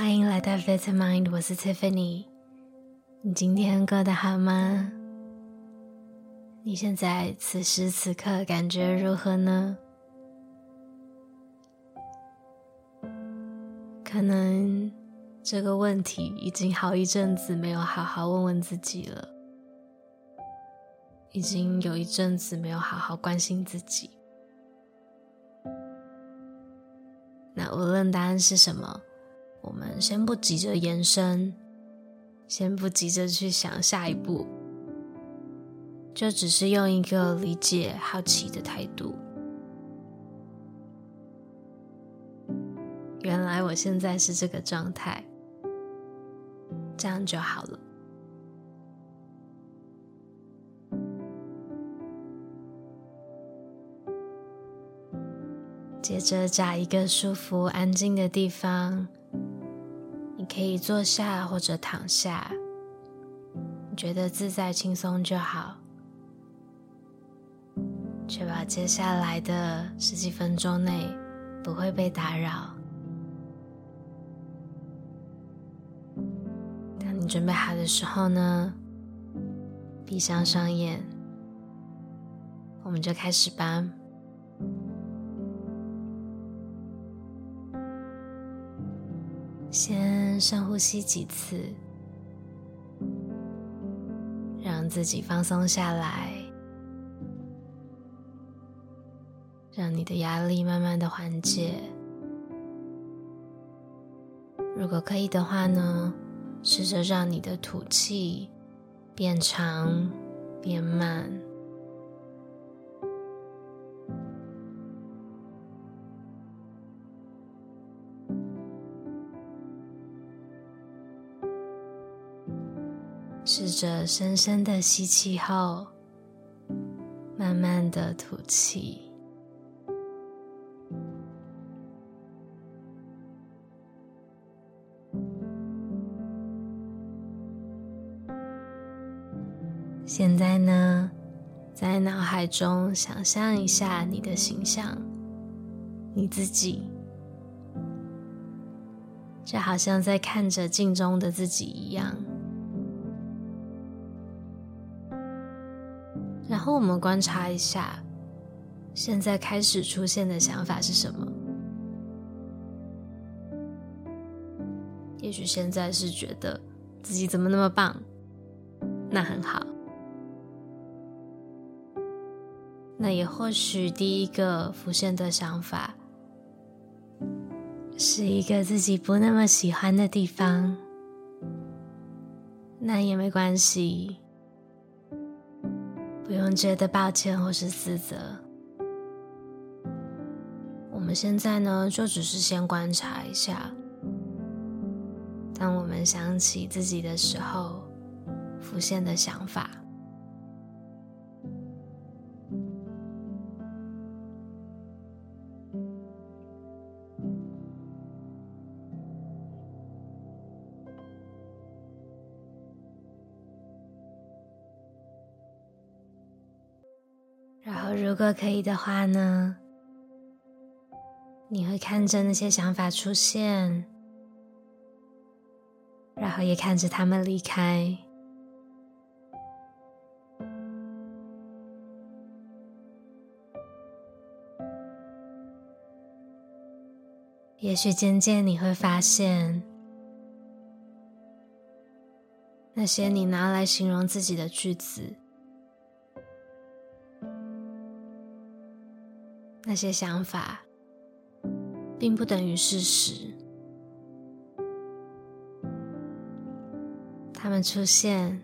欢迎来到 Vitamind，我是 Tiffany。你今天过得好吗？你现在此时此刻感觉如何呢？可能这个问题已经好一阵子没有好好问问自己了，已经有一阵子没有好好关心自己。那无论答案是什么，我们先不急着延伸，先不急着去想下一步，就只是用一个理解、好奇的态度。原来我现在是这个状态，这样就好了。接着找一个舒服、安静的地方，可以坐下或者躺下，觉得自在轻松就好。确保接下来的十几分钟内不会被打扰。当你准备好的时候呢，闭上双眼，我们就开始吧。先深呼吸几次，让自己放松下来，让你的压力慢慢的缓解。如果可以的话呢，试着让你的吐气变长、变慢。着深深的吸气后，慢慢的吐气。现在呢，在脑海中想象一下你的形象，你自己，就好像在看着镜中的自己一样。然后我们观察一下，现在开始出现的想法是什么？也许现在是觉得自己怎么那么棒，那很好。那也或许第一个浮现的想法，是一个自己不那么喜欢的地方，那也没关系。不用觉得抱歉或是自责。我们现在呢，就只是先观察一下。当我们想起自己的时候，浮现的想法。如果可以的话呢，你会看着那些想法出现，然后也看着他们离开。也许渐渐你会发现，那些你拿来形容自己的句子。那些想法，并不等于事实。他们出现，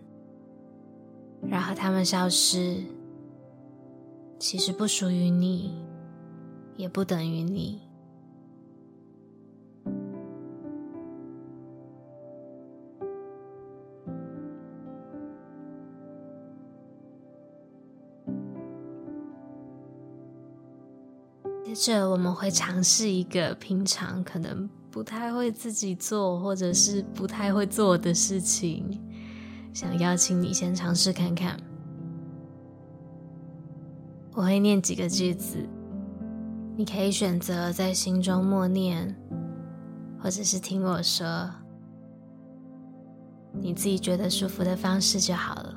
然后他们消失，其实不属于你，也不等于你。着我们会尝试一个平常可能不太会自己做，或者是不太会做的事情，想邀请你先尝试看看。我会念几个句子，你可以选择在心中默念，或者是听我说，你自己觉得舒服的方式就好了。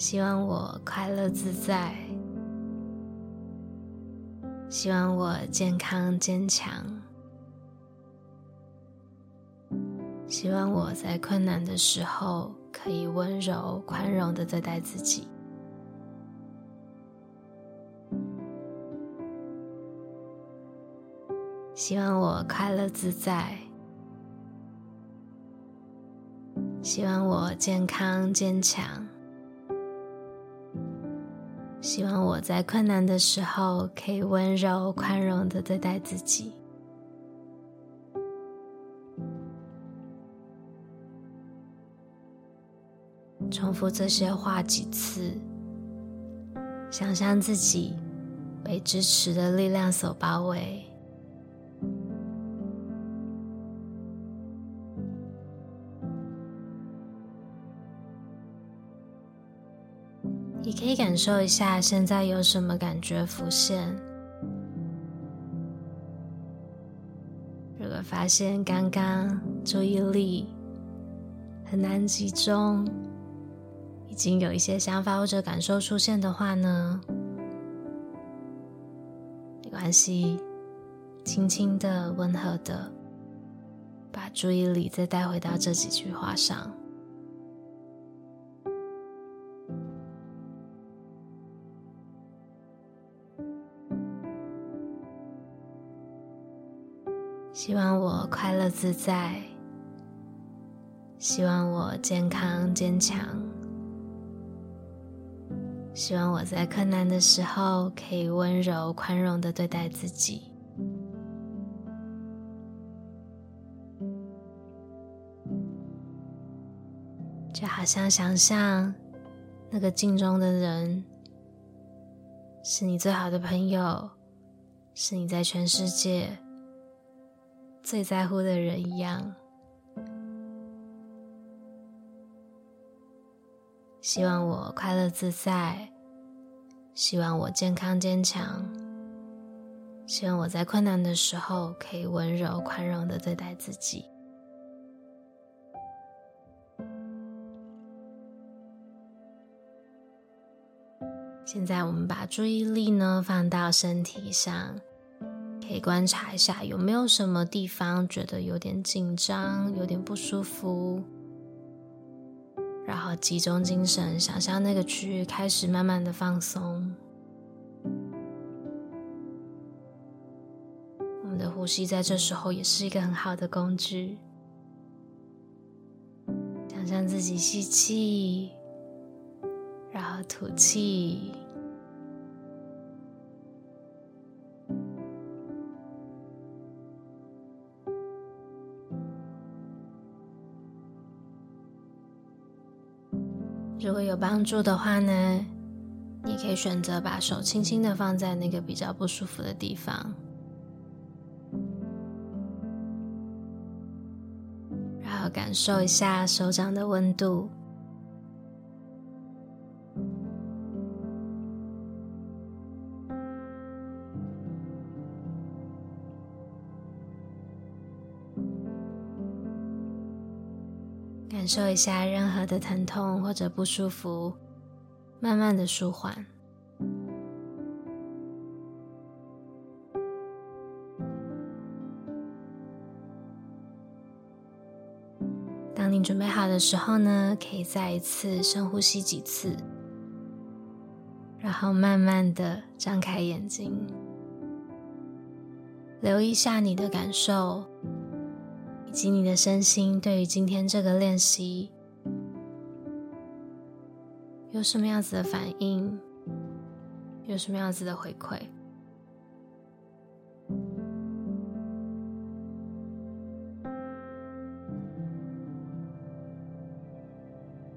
希望我快乐自在，希望我健康坚强，希望我在困难的时候可以温柔宽容的对待自己。希望我快乐自在，希望我健康坚强，希望我在困难的时候可以温柔宽容的对待自己。重复这些话几次，想象自己被支持的力量所包围。你可以感受一下，现在有什么感觉浮现？如果发现刚刚注意力很难集中，已经有一些想法或者感受出现的话呢，没关系，轻轻的、温和的，把注意力再带回到这几句话上。希望我快乐自在，希望我健康坚强，希望我在困难的时候可以温柔宽容的对待自己，就好像想象那个镜中的人是你最好的朋友，是你在全世界最在乎的人一样，希望我快乐自在，希望我健康坚强，希望我在困难的时候可以温柔宽容的对待自己。现在我们把注意力呢放到身体上。可以观察一下有没有什么地方觉得有点紧张、有点不舒服，然后集中精神，想象那个区域开始慢慢的放松。我们的呼吸在这时候也是一个很好的工具。想象自己吸气，然后吐气。帮助的话呢，你可以选择把手轻轻的放在那个比较不舒服的地方，然后感受一下手掌的温度，感受一下任何的疼痛或者不舒服，慢慢的舒缓。当你准备好的时候呢，可以再一次深呼吸几次，然后慢慢的张开眼睛，留意一下你的感受。以及你的身心对于今天这个练习有什么样子的反应？有什么样子的回馈？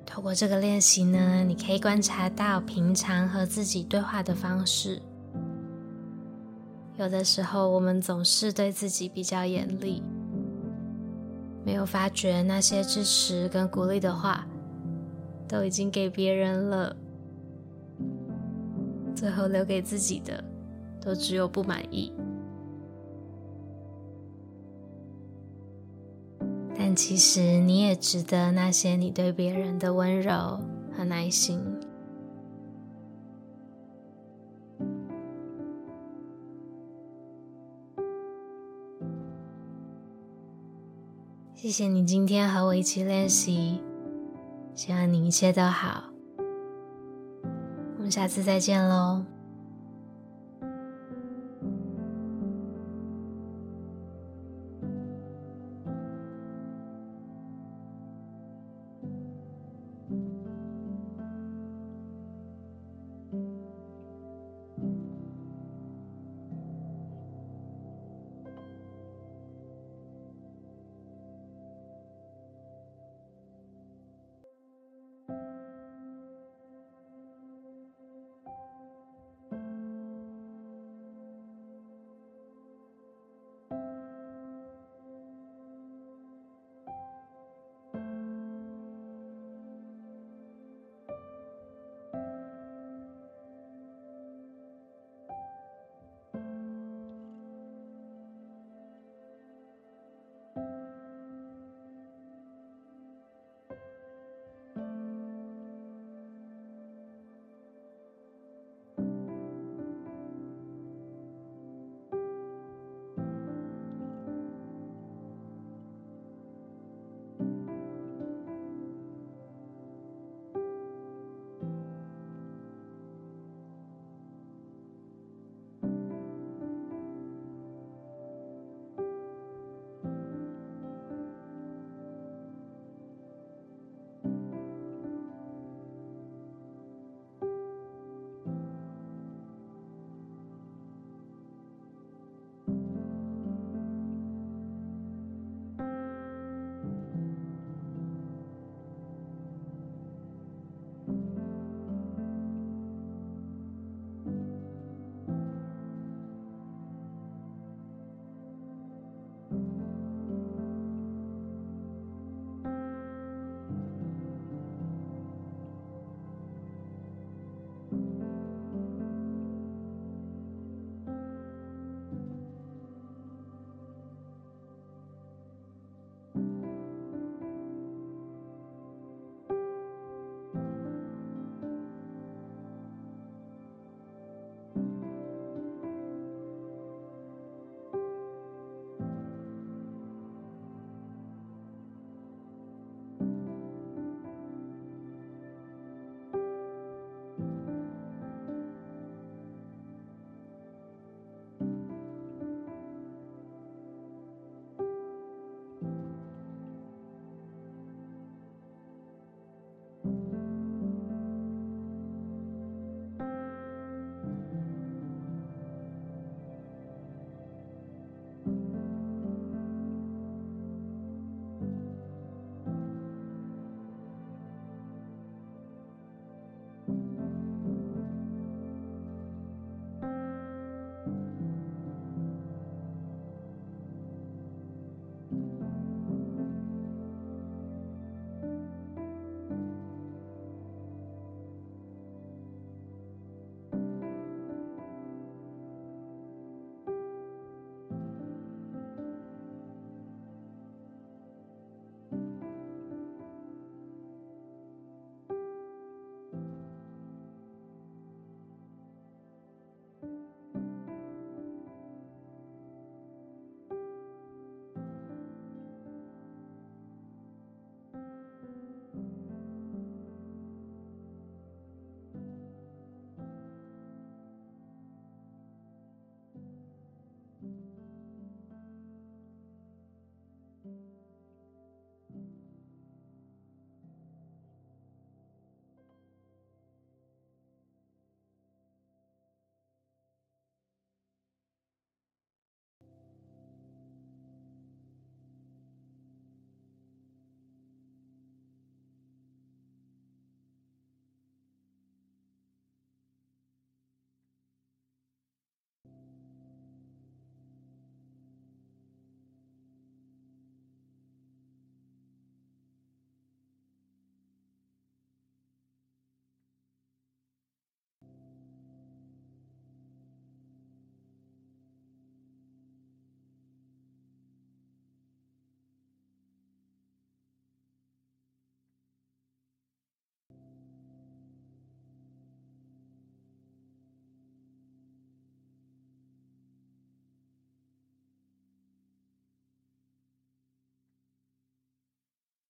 透过这个练习呢，你可以观察到平常和自己对话的方式。有的时候，我们总是对自己比较严厉。没有发觉那些支持跟鼓励的话，都已经给别人了，最后留给自己的，都只有不满意。但其实你也值得那些你对别人的温柔和耐心。谢谢你今天和我一起练习，希望你一切都好。我们下次再见喽。